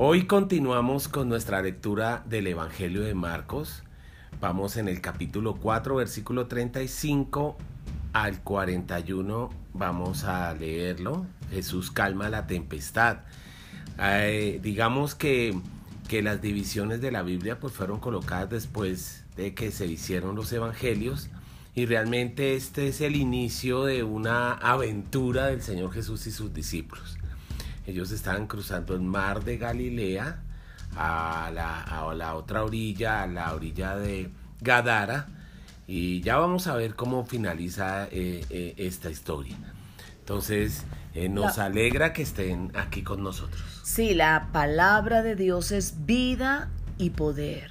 Hoy continuamos con nuestra lectura del Evangelio de Marcos. Vamos en el capítulo 4, versículo 35 al 41. Vamos a leerlo. Jesús calma la tempestad. Eh, digamos que, que las divisiones de la Biblia pues fueron colocadas después de que se hicieron los evangelios y realmente este es el inicio de una aventura del Señor Jesús y sus discípulos. Ellos estaban cruzando el mar de Galilea a la, otra orilla, a la orilla de Gadara. Y ya vamos a ver cómo finaliza eh, eh, esta historia. Entonces, eh, nos alegra que estén aquí con nosotros. Sí, la palabra de Dios es vida y poder.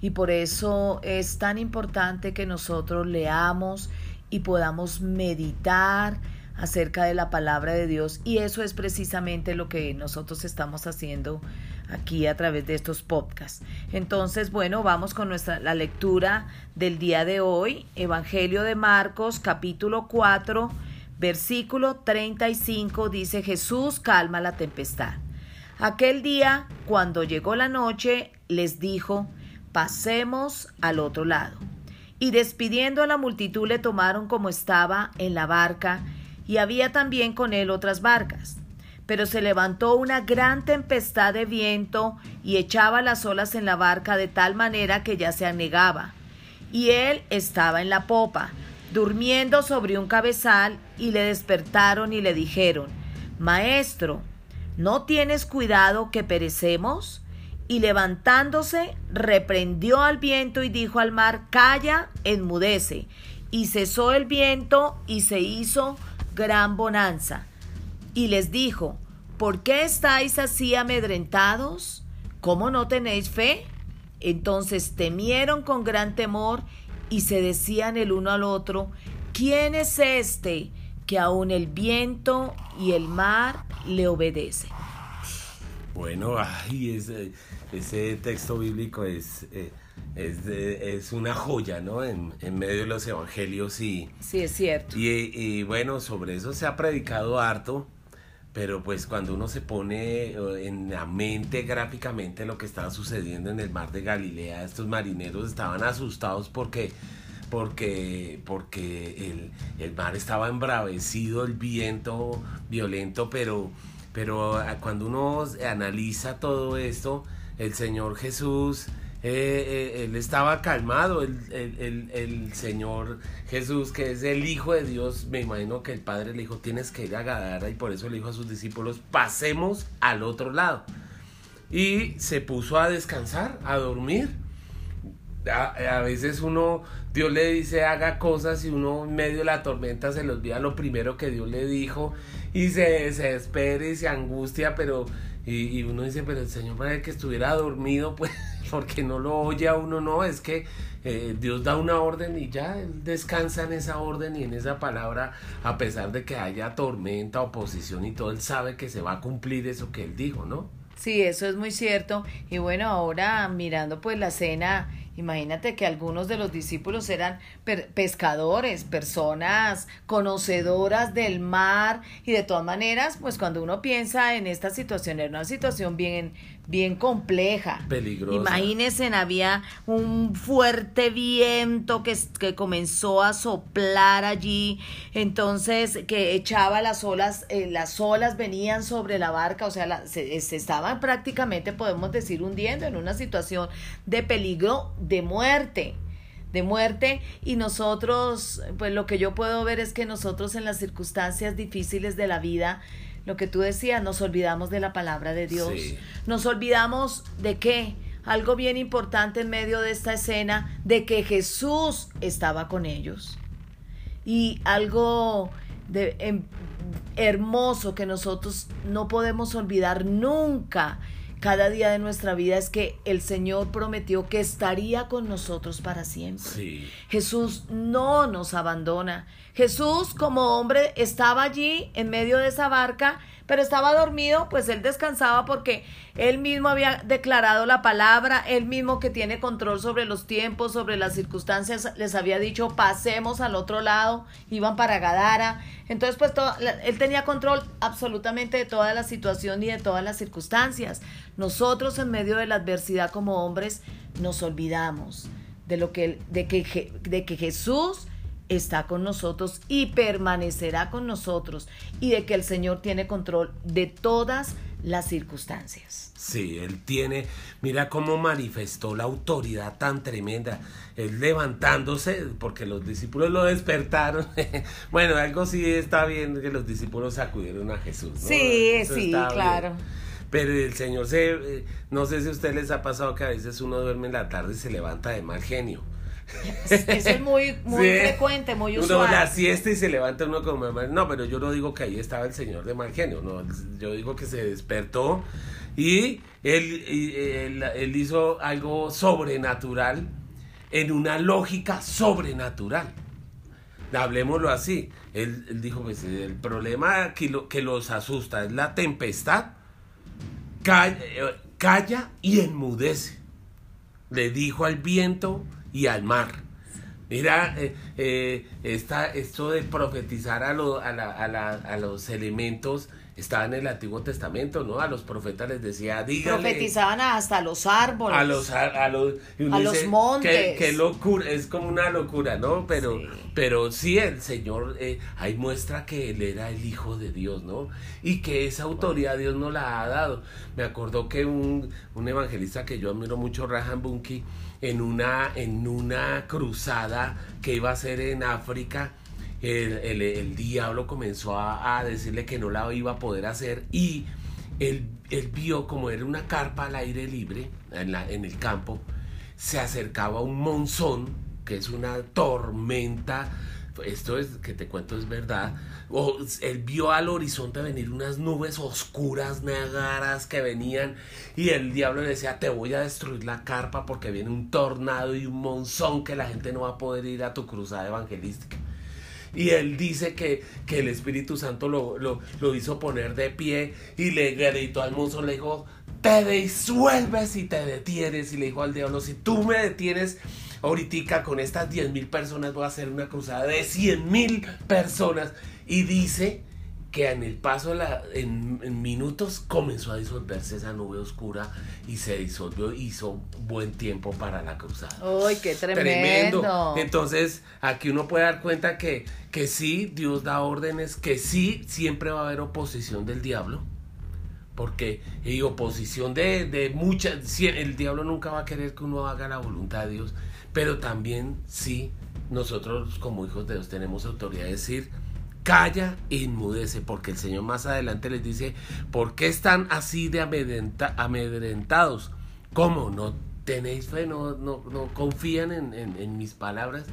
Y por eso es tan importante que nosotros leamos y podamos meditar, acerca de la palabra de Dios y eso es precisamente lo que nosotros estamos haciendo aquí a través de estos podcasts. Entonces, bueno, vamos con nuestra la lectura del día de hoy, Evangelio de Marcos, capítulo 4, versículo 35 dice Jesús calma la tempestad. Aquel día, cuando llegó la noche, les dijo, pasemos al otro lado. Y despidiendo a la multitud le tomaron como estaba en la barca, y había también con él otras barcas. Pero se levantó una gran tempestad de viento y echaba las olas en la barca de tal manera que ya se anegaba. Y él estaba en la popa, durmiendo sobre un cabezal, y le despertaron y le dijeron, Maestro, ¿no tienes cuidado que perecemos? Y levantándose, reprendió al viento y dijo al mar, Calla, enmudece. Y cesó el viento y se hizo gran bonanza. Y les dijo, ¿por qué estáis así amedrentados? ¿Cómo no tenéis fe? Entonces temieron con gran temor y se decían el uno al otro, ¿quién es este que aun el viento y el mar le obedecen? Bueno, ay, ese, ese texto bíblico es... Eh, es, es una joya, ¿no? En, en, medio de los evangelios y... Sí, es cierto. Y, y, bueno, sobre eso se ha predicado harto, pero pues cuando uno se pone eh, en la mente gráficamente lo que estaba sucediendo en el mar de Galilea, estos marineros estaban asustados porque porque, porque el, el, mar estaba embravecido, el viento violento, pero, pero ah, cuando uno analiza todo esto, el Señor Jesús eh, eh, él estaba calmado, el, el, el, Señor Jesús, que es el Hijo de Dios, me imagino que el Padre le dijo, tienes que ir a Gadara y por eso le dijo a sus discípulos, pasemos al otro lado. Y se puso a descansar, a dormir. A, veces uno, Dios le dice haga cosas y uno en medio de la tormenta se le olvida lo primero que Dios le dijo y se, se espera y se angustia, pero y, y uno dice, pero el Señor para que estuviera dormido, pues porque no lo oye a uno, no, es que eh, Dios da una orden y ya él descansa en esa orden y en esa palabra, a pesar de que haya tormenta, oposición y todo, él sabe que se va a cumplir eso que él dijo, ¿no? Sí, eso es muy cierto. Y bueno, ahora mirando pues la cena Imagínate que algunos de los discípulos eran pescadores, personas conocedoras del mar y de todas maneras, pues cuando uno piensa en esta situación, era una situación bien, bien compleja. Peligrosa. Imagínense, había un fuerte viento que, que comenzó a soplar allí, entonces que echaba las olas, eh, las olas venían sobre la barca, o sea, se, se estaban prácticamente, podemos decir, hundiendo en una situación de peligro de muerte de muerte y nosotros, pues lo que yo puedo ver es que nosotros en las circunstancias difíciles de la vida, lo que tú decías, nos olvidamos de la palabra de Dios. Nos olvidamos de qué? Algo bien importante en medio de esta escena, de que Jesús estaba con ellos. Y algo de, em, hermoso que nosotros no podemos olvidar nunca cada día de nuestra vida es que el Señor prometió que estaría con nosotros para siempre. Jesús no nos abandona. Jesús como hombre estaba allí en medio de esa barca, pero estaba dormido, pues él descansaba porque él mismo había declarado la palabra, él mismo que tiene control sobre los tiempos, sobre las circunstancias, les había dicho, pasemos al otro lado, iban para Gadara. Entonces, pues él tenía control absolutamente de toda la situación y de todas las circunstancias. Nosotros en medio de la adversidad como hombres nos olvidamos de lo que de que de que Jesús está con nosotros y permanecerá con nosotros y de que el Señor tiene control de todas las circunstancias. Sí, Él tiene, mira cómo manifestó la autoridad tan tremenda, Él levantándose, porque los discípulos lo despertaron. bueno, algo sí está bien que los discípulos acudieron a Jesús. Sí, sí, claro. Pero el Señor se, eh, no sé si a ustedes les ha pasado que a veces uno duerme en la tarde y se levanta de mal genio. Eso es muy, muy frecuente, muy usual. Uno la siesta y se levanta uno como No, pero yo no digo que ahí estaba el señor de mal genio, no, yo digo que se despertó y él, él, hizo algo sobrenatural en una lógica sobrenatural. Hablemoslo así. Él, dijo, pues el problema que, lo, que los asusta es la tempestad. Calla, eh, calla y enmudece. Le dijo al viento y al mar. Mira, eh, eh, esto de profetizar a, a, a, los elementos estaba en el Antiguo Testamento, ¿no? A los profetas les decía, díganle. Profetizaban hasta los árboles. A los, a, los, a los montes. Qué, locura, es como una locura, ¿no? Pero sí, pero sí el Señor eh, ahí muestra que Él era el Hijo de Dios, ¿no? Y que esa autoridad Dios no la ha dado. Me acordó que un, un evangelista que yo admiro mucho, Rahan Bunky, en una, en una cruzada que iba a ser en África, el, el, diablo comenzó a, decirle que no la iba a poder hacer y él, él, vio como era una carpa al aire libre en, la, en el campo, se acercaba un monzón, que es una tormenta esto es que te cuento es verdad, o él vio al horizonte venir unas nubes oscuras, negaras que venían y el diablo le decía, te voy a destruir la carpa porque viene un tornado y un monzón que la gente no va a poder ir a tu cruzada evangelística. Y él dice que, que el Espíritu Santo lo, lo, lo, hizo poner de pie y le gritó al monzón, le dijo, te disuelves y te detienes. Y le dijo al diablo, si tú me detienes, ahorita con estas 10 mil personas voy a hacer una cruzada de 100 mil personas. Y dice que en el paso, la, en, minutos, comenzó a disolverse esa nube oscura y se disolvió. Hizo buen tiempo para la cruzada. ¡Uy, qué tremendo! Entonces, aquí uno puede dar cuenta que, que sí, Dios da órdenes, que sí, siempre va a haber oposición del diablo porque y oposición de, de muchas, el diablo nunca va a querer que uno haga la voluntad de Dios, pero también sí, nosotros como hijos de Dios tenemos autoridad de decir, calla e inmudece, porque el Señor más adelante les dice, ¿por qué están así de amedrentados? ¿Cómo? ¿No tenéis fe? ¿No, no, no confían en, en mis palabras?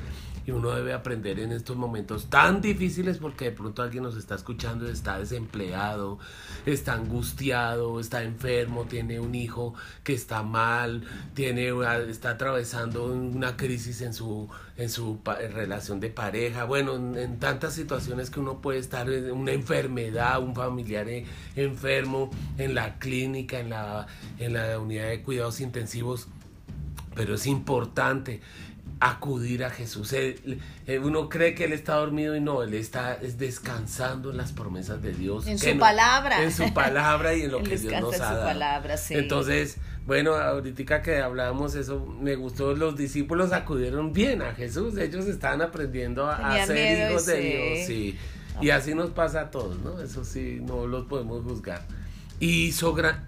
Y uno debe aprender en estos momentos tan difíciles porque de pronto alguien nos está escuchando y está desempleado, está angustiado, está enfermo, tiene un hijo que está mal, tiene, está atravesando una crisis en su, en su relación de pareja, bueno, en, tantas situaciones que uno puede estar, en una enfermedad, un familiar eh, enfermo, en la clínica, en la, en la unidad de cuidados intensivos. Pero es importante acudir a Jesús. uno cree que Él está dormido y no, Él está descansando en las promesas de Dios. En su palabra. En su palabra y en lo que Dios nos ha dado. Palabra, sí. Entonces, bueno, ahorita que hablábamos eso, me gustó, los discípulos acudieron bien a Jesús, ellos estaban aprendiendo a, ser hijos de Dios. Sí. Y así nos pasa a todos, ¿no? Eso sí, no los podemos juzgar. Y,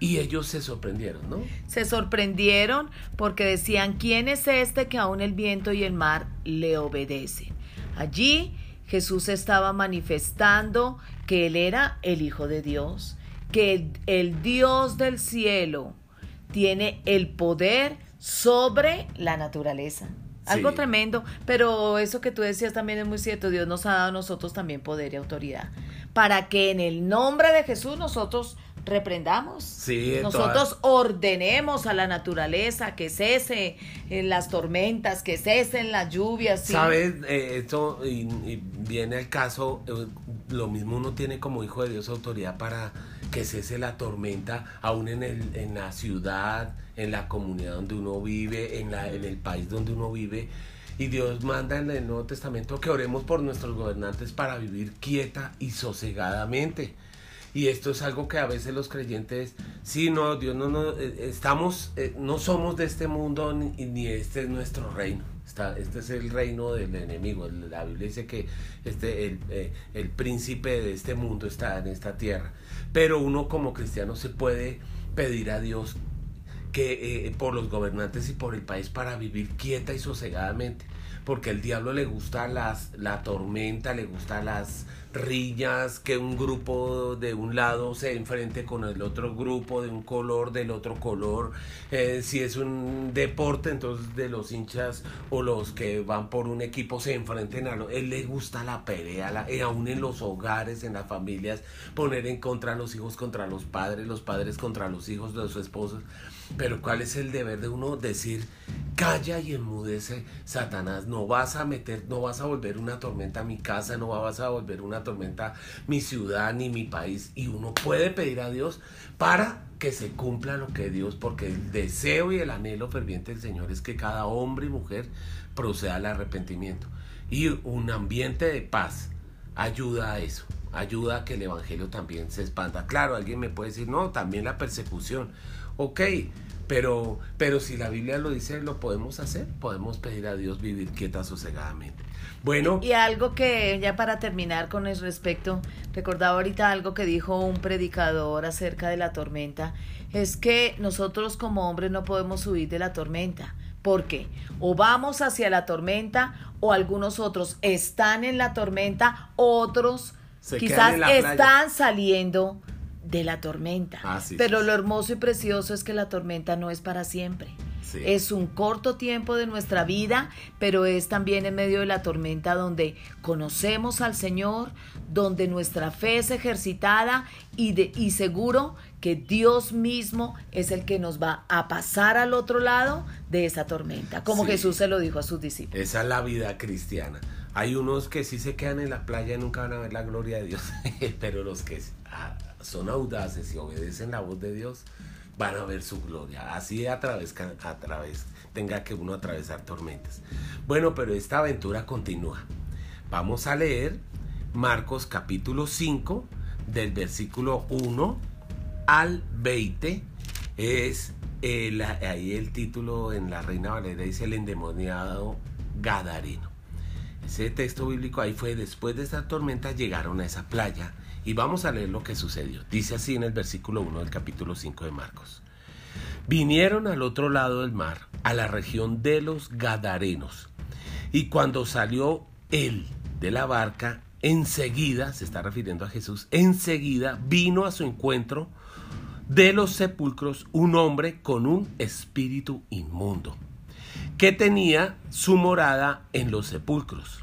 ellos se sorprendieron, ¿no? Se sorprendieron porque decían, ¿quién es este que aún el viento y el mar le obedecen? Allí Jesús estaba manifestando que Él era el Hijo de Dios, que el, Dios del cielo tiene el poder sobre la naturaleza. Algo tremendo, pero eso que tú decías también es muy cierto. Dios nos ha dado a nosotros también poder y autoridad. Para que en el nombre de Jesús nosotros reprendamos. Nosotros ordenemos a la naturaleza que cese en las tormentas, que cesen las lluvias. ¿Sabes? Eh, esto y, viene el caso, eh, lo mismo uno tiene como hijo de Dios autoridad para que cese la tormenta, aún en, el, en la ciudad, en la comunidad donde uno vive, en, la, en el país donde uno vive. Y Dios manda en el Nuevo Testamento que oremos por nuestros gobernantes para vivir quieta y sosegadamente. Y esto es algo que a veces los creyentes, sí, no, Dios no, no, eh, estamos, eh, no somos de este mundo ni, ni este es nuestro reino. Está, este es el reino del enemigo. La Biblia dice que este, el, eh, el príncipe de este mundo está en esta tierra. Pero uno como cristiano se puede pedir a Dios que eh, por los gobernantes y por el país para vivir quieta y sosegadamente porque el diablo le gusta las, la tormenta, le gusta las riñas, que un grupo de un lado se enfrente con el otro grupo de un color, del otro color. Eh, si es un deporte, entonces de los hinchas o los que van por un equipo se enfrenten a lo. Él le gusta la pelea, la, eh, aún en los hogares, en las familias, poner en contra a los hijos contra los padres, los padres contra los hijos de sus esposos. Pero ¿cuál es el deber de uno? Decir, calla y enmudece, Satanás, no vas a meter, no vas a volver una tormenta a mi casa, no vas a volver una tormenta mi ciudad ni mi país. Y uno puede pedir a Dios para que se cumpla lo que Dios, porque el deseo y el anhelo ferviente del Señor es que cada hombre y mujer proceda al arrepentimiento. Y un ambiente de paz ayuda a eso ayuda a que el evangelio también se expanda. Claro, alguien me puede decir, no, también la persecución. Ok, pero, pero si la Biblia lo dice, lo podemos hacer. Podemos pedir a Dios vivir quieta, sosegadamente. Bueno. Y, algo que, ya para terminar con el respecto, recordaba ahorita algo que dijo un predicador acerca de la tormenta, es que nosotros como hombres no podemos huir de la tormenta. porque O vamos hacia la tormenta o algunos otros están en la tormenta, otros quizás están saliendo de la tormenta. Ah, Pero lo hermoso y precioso es que la tormenta no es para siempre. Es un corto tiempo de nuestra vida, pero es también en medio de la tormenta donde conocemos al Señor, donde nuestra fe es ejercitada y, de, y seguro que Dios mismo es el que nos va a pasar al otro lado de esa tormenta, como Jesús se lo dijo a sus discípulos. Esa es la vida cristiana. Hay unos que sí se quedan en la playa y nunca van a ver la gloria de Dios, pero los que ah, son audaces y obedecen la voz de Dios van a ver su gloria. Así a través, a través tenga que uno atravesar tormentas. Bueno, pero esta aventura continúa. Vamos a leer Marcos capítulo 5 del versículo 1 al 20. Es el, ahí el título en la Reina Valera dice el endemoniado Gadareno. Ese texto bíblico ahí fue después de esta tormenta llegaron a esa playa y vamos a leer lo que sucedió. Dice así en el versículo 1 del capítulo 5 de Marcos. Vinieron al otro lado del mar, a la región de los Gadarenos. Y cuando salió él de la barca, enseguida, se está refiriendo a Jesús, enseguida vino a su encuentro de los sepulcros un hombre con un espíritu inmundo que tenía su morada en los sepulcros,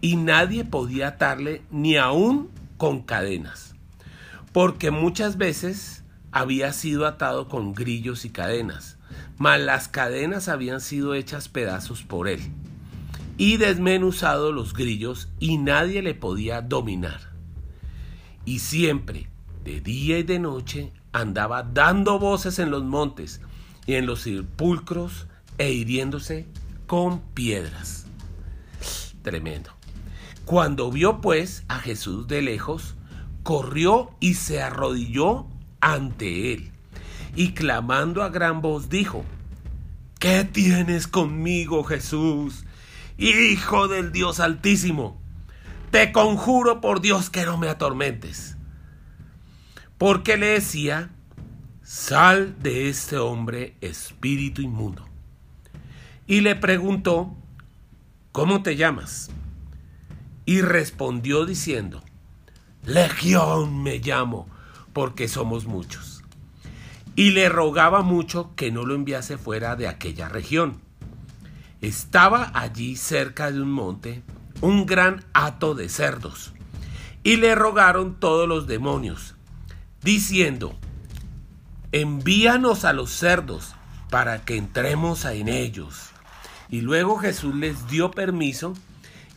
y nadie podía atarle ni aún con cadenas, porque muchas veces había sido atado con grillos y cadenas, mas las cadenas habían sido hechas pedazos por él, y desmenuzado los grillos, y nadie le podía dominar. Y siempre, de día y de noche, andaba dando voces en los montes y en los sepulcros e hiriéndose con piedras. Tremendo. Cuando vio pues a Jesús de lejos, corrió y se arrodilló ante él, y clamando a gran voz dijo, ¿Qué tienes conmigo, Jesús, Hijo del Dios Altísimo? Te conjuro por Dios que no me atormentes. Porque le decía, sal de este hombre espíritu inmundo y le preguntó, ¿cómo te llamas? Y respondió diciendo, Legión me llamo, porque somos muchos. Y le rogaba mucho que no lo enviase fuera de aquella región. Estaba allí cerca de un monte un gran hato de cerdos, y le rogaron todos los demonios, diciendo, envíanos a los cerdos para que entremos en ellos. Y luego Jesús les dio permiso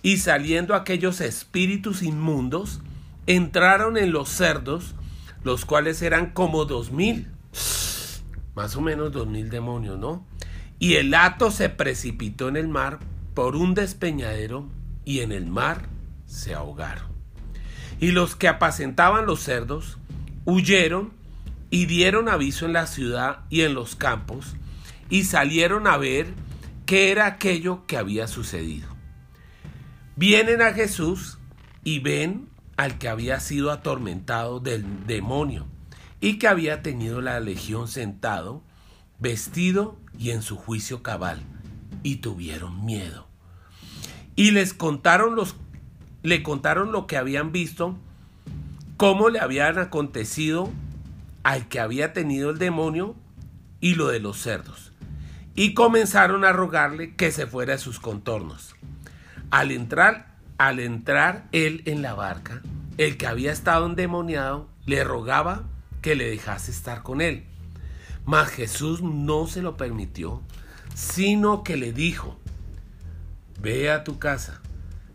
y saliendo aquellos espíritus inmundos, entraron en los cerdos, los cuales eran como dos mil, más o menos dos mil demonios, ¿no? Y el hato se precipitó en el mar por un despeñadero y en el mar se ahogaron. Y los que apacentaban los cerdos huyeron y dieron aviso en la ciudad y en los campos y salieron a ver qué era aquello que había sucedido. Vienen a Jesús y ven al que había sido atormentado del demonio y que había tenido la legión sentado, vestido y en su juicio cabal, y tuvieron miedo. Y les contaron los le contaron lo que habían visto, cómo le habían acontecido al que había tenido el demonio y lo de los cerdos. Y comenzaron a rogarle que se fuera de sus contornos. Al entrar, al entrar él en la barca, el que había estado endemoniado le rogaba que le dejase estar con él. Mas Jesús no se lo permitió, sino que le dijo, ve a tu casa,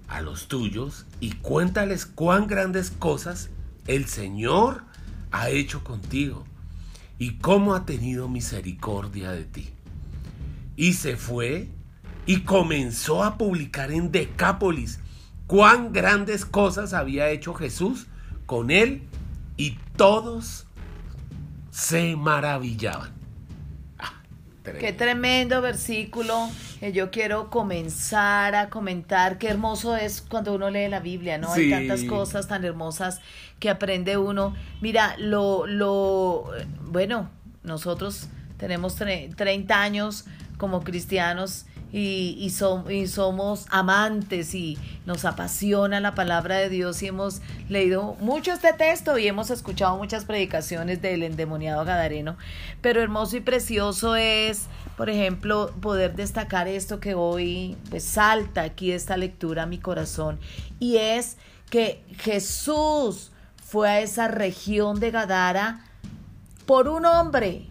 a los tuyos, y cuéntales cuán grandes cosas el Señor ha hecho contigo y cómo ha tenido misericordia de ti. Y se fue y comenzó a publicar en Decápolis cuán grandes cosas había hecho Jesús con él y todos se maravillaban. Ah, Qué tremendo versículo. Yo quiero comenzar a comentar qué hermoso es cuando uno lee la Biblia, ¿no? Hay tantas cosas tan hermosas que aprende uno. Mira, lo, lo, bueno, nosotros tenemos 30 años como cristianos y, y, somos amantes y nos apasiona la palabra de Dios y hemos leído mucho este texto y hemos escuchado muchas predicaciones del endemoniado Gadareno. Pero hermoso y precioso es, por ejemplo, poder destacar esto que hoy pues, salta aquí esta lectura a mi corazón y es que Jesús fue a esa región de Gadara por un hombre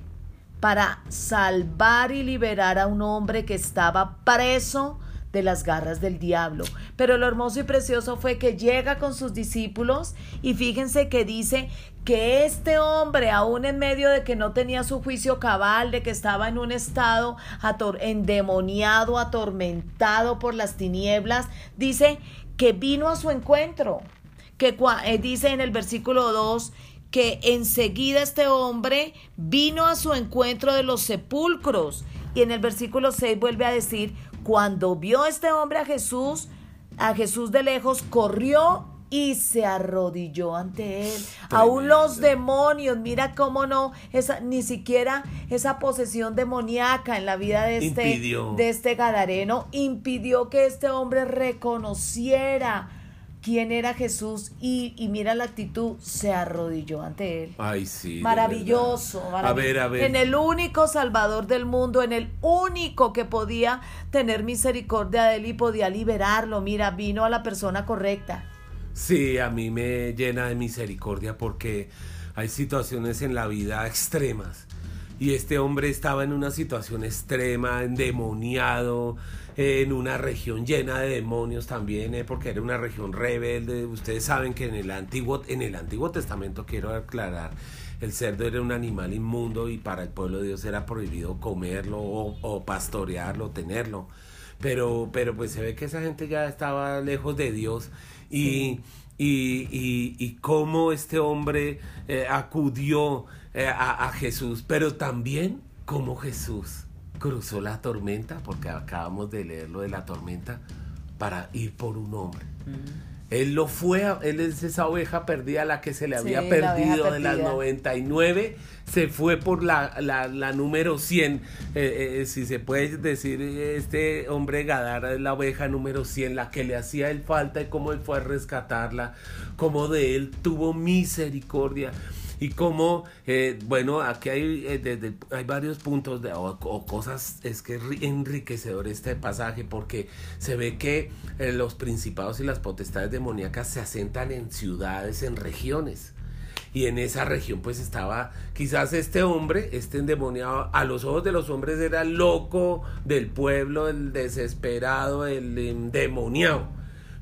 para salvar y liberar a un hombre que estaba preso de las garras del diablo. Pero lo hermoso y precioso fue que llega con sus discípulos y fíjense que dice que este hombre, aún en medio de que no tenía su juicio cabal, de que estaba en un estado endemoniado, atormentado por las tinieblas, dice que vino a su encuentro, que eh, dice en el versículo 2 que enseguida este hombre vino a su encuentro de los sepulcros. Y en el versículo 6 vuelve a decir, cuando vio este hombre a Jesús, a Jesús de lejos, corrió y se arrodilló ante él. Aún los demonios, mira cómo no, esa, ni siquiera esa posesión demoníaca en la vida de este, de este Gadareno impidió que este hombre reconociera quién era Jesús y, mira la actitud, se arrodilló ante él. Ay, sí. Maravilloso, A ver, a ver. En el único Salvador del mundo, en el único que podía tener misericordia de él y podía liberarlo. Mira, vino a la persona correcta. Sí, a mí me llena de misericordia porque hay situaciones en la vida extremas. Y este hombre estaba en una situación extrema, endemoniado, en una región llena de demonios también, eh, porque era una región rebelde. Ustedes saben que en el antiguo, en el antiguo testamento quiero aclarar, el cerdo era un animal inmundo y para el pueblo de Dios era prohibido comerlo o, pastorearlo, tenerlo. Pero, pero pues se ve que esa gente ya estaba lejos de Dios y, y, y, y cómo este hombre eh, acudió eh, a, a Jesús, pero también como Jesús cruzó la tormenta, porque acabamos de leer lo de la tormenta, para ir por un hombre. Él lo fue, él es esa oveja perdida, la que se le había perdido de las 99, se fue por la, la, número 100, eh, eh, si se puede decir, este hombre Gadara es la oveja número 100, la que le hacía el falta y cómo él fue a rescatarla, cómo de él tuvo misericordia y cómo, eh, bueno, aquí hay, eh, hay varios puntos de, o, cosas, es que es enriquecedor este pasaje porque se ve que eh, los principados y las potestades demoníacas se asentan en ciudades, en regiones. Y en esa región pues estaba quizás este hombre, este endemoniado, a los ojos de los hombres era el loco del pueblo, el desesperado, el endemoniado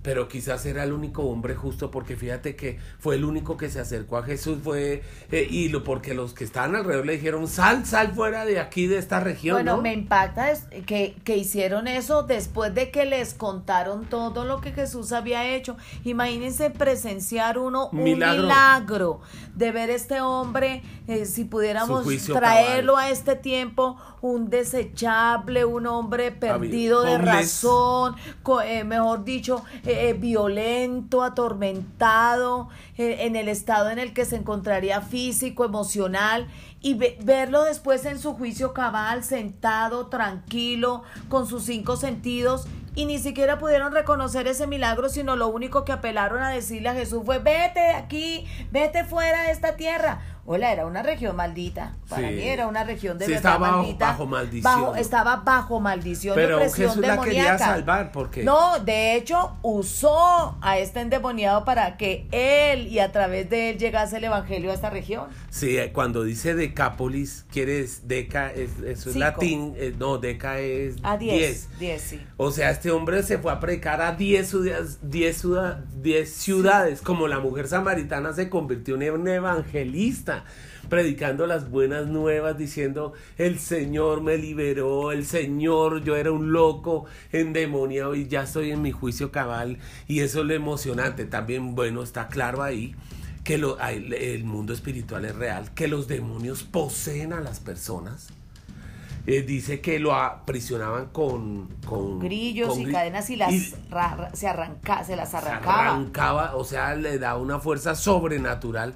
pero quizás era el único hombre justo porque fíjate que fue el único que se acercó a Jesús fue eh, y lo porque los que estaban alrededor le dijeron sal sal fuera de aquí de esta región bueno me impacta que, que hicieron eso después de que les contaron todo lo que Jesús había hecho. Imagínense presenciar uno un milagro, de ver este hombre eh, si pudiéramos traerlo a este tiempo un desechable un hombre perdido de razón eh, mejor dicho eh, violento, atormentado, eh, en el estado en el que se encontraría físico, emocional, y verlo después en su juicio cabal, sentado, tranquilo, con sus cinco sentidos, y ni siquiera pudieron reconocer ese milagro, sino lo único que apelaron a decirle a Jesús fue, vete de aquí, vete fuera de esta tierra. Hola, era una región maldita. Para mí era una región de verdad estaba maldita. Bajo maldición. estaba bajo maldición. Pero Jesús la quería salvar porque. No, de hecho, usó a este endemoniado para que él y a través de él llegase el evangelio a esta región. Sí, eh, cuando dice Decápolis, quieres, Deca, es, eso es latín. Eh, no, Deca es. A 10. 10, sí. O sea, este hombre se fue a predicar a 10 ciudades, 10 ciudades, como la mujer samaritana se convirtió en un predicando las buenas nuevas, diciendo, el Señor me liberó, el Señor, yo era un loco endemoniado y ya estoy en mi juicio cabal. Y eso es lo emocionante. También, bueno, está claro ahí que lo, el mundo espiritual es real, que los demonios poseen a las personas. Eh, dice que lo aprisionaban con, con grillos y cadenas y las se arranca, se las arrancaba. arrancaba, o sea, le da una fuerza sobrenatural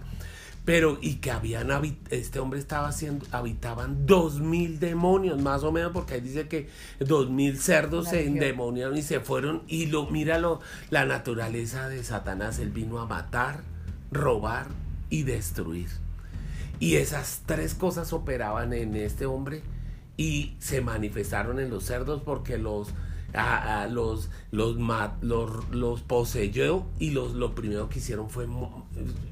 pero y que habían este hombre estaba haciendo habitaban dos mil demonios más o menos porque ahí dice que dos mil cerdos se endemoniaron y se fueron. Y lo míralo la naturaleza de Satanás él vino a matar robar y destruir. Y esas tres cosas operaban en este hombre y se manifestaron en los cerdos porque los a, los, los, los, los, poseyó y los, lo primero que hicieron fue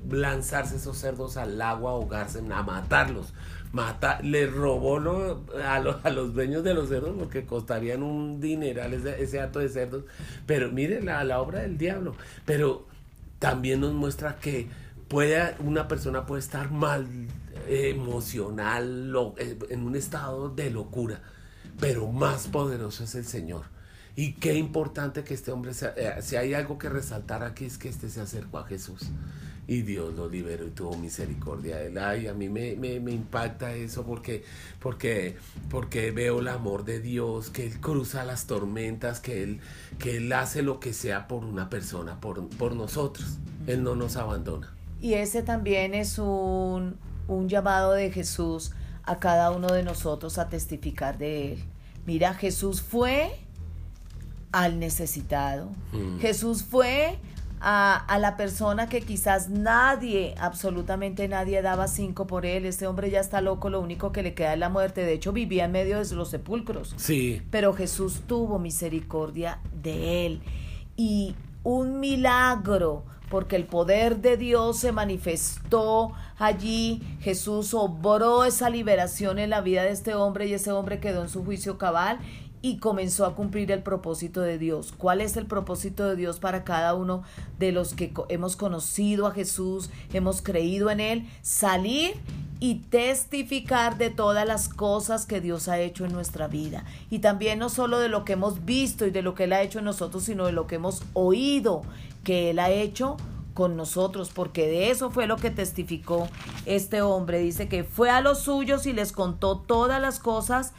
lanzarse esos cerdos al agua, ahogarse, a matarlos. Mata, le robó a, a, los dueños de los cerdos porque costarían un dineral ese, ese acto de cerdos. Pero mire la, la obra del diablo. Pero también nos muestra que puede, una persona puede estar mal emocional, eh, en un estado de locura, pero más poderoso es el Señor. Y qué importante que este hombre, eh, si hay algo que resaltar aquí es que este se acercó a Jesús y Dios lo liberó y tuvo misericordia de él. Ay, a mí me, me, me, impacta eso porque, porque, porque veo el amor de Dios, que Él cruza las tormentas, que Él, que él hace lo que sea por una persona, por, por nosotros. Él no nos abandona. Y ese también es un, un llamado de Jesús a cada uno de nosotros a testificar de Él. Mira, Jesús fue al necesitado. Mm. Jesús fue a, la persona que quizás nadie, absolutamente nadie daba cinco por él. Este hombre ya está loco, lo único que le queda es la muerte. De hecho, vivía en medio de los sepulcros. Sí. Pero Jesús tuvo misericordia de él. Y un milagro, porque el poder de Dios se manifestó allí. Jesús obró esa liberación en la vida de este hombre y ese hombre quedó en su juicio cabal y comenzó a cumplir el propósito de Dios. ¿Cuál es el propósito de Dios para cada uno de los que hemos conocido a Jesús, hemos creído en Él? Salir y testificar de todas las cosas que Dios ha hecho en nuestra vida. Y también no solo de lo que hemos visto y de lo que Él ha hecho en nosotros, sino de lo que hemos oído que Él ha hecho con nosotros, porque de eso fue lo que testificó este hombre. Dice que fue a los suyos y les contó todas las cosas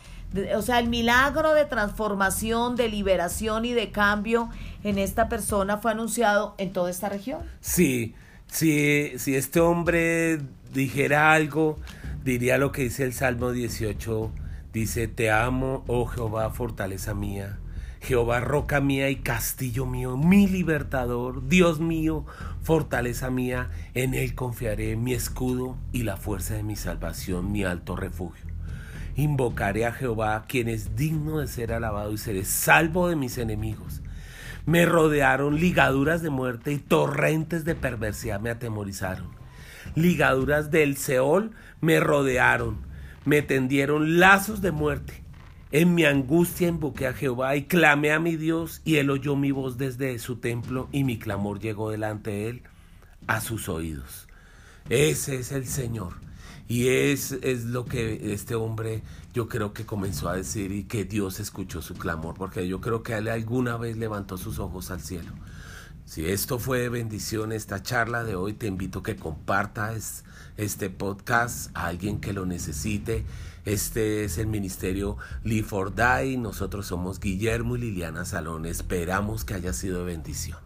o sea, el milagro de transformación, de liberación y de cambio en esta persona fue anunciado en toda esta región. Sí, sí, si este hombre dijera algo, diría lo que dice el Salmo 18, dice, te amo, oh Jehová, fortaleza mía. Jehová, roca mía y castillo mío, mi libertador, Dios mío, fortaleza mía, en él confiaré, mi escudo y la fuerza de mi salvación, mi alto refugio. Invocaré a Jehová, quien es digno de ser alabado y seré salvo de mis enemigos. Me rodearon ligaduras de muerte y torrentes de perversidad me atemorizaron. Ligaduras del Seol me rodearon, me tendieron lazos de muerte. En mi angustia invoqué a Jehová y clamé a mi Dios y él oyó mi voz desde su templo y mi clamor llegó delante de él a sus oídos. Ese es el Señor. Y es, es lo que este hombre yo creo que comenzó a decir y que Dios escuchó su clamor, porque yo creo que él alguna vez levantó sus ojos al cielo. Si esto fue bendición, esta charla de hoy, te invito a que compartas este podcast a alguien que lo necesite. Este es el ministerio Lee for. Nosotros somos Guillermo y Liliana Salón. Esperamos que haya sido de bendición.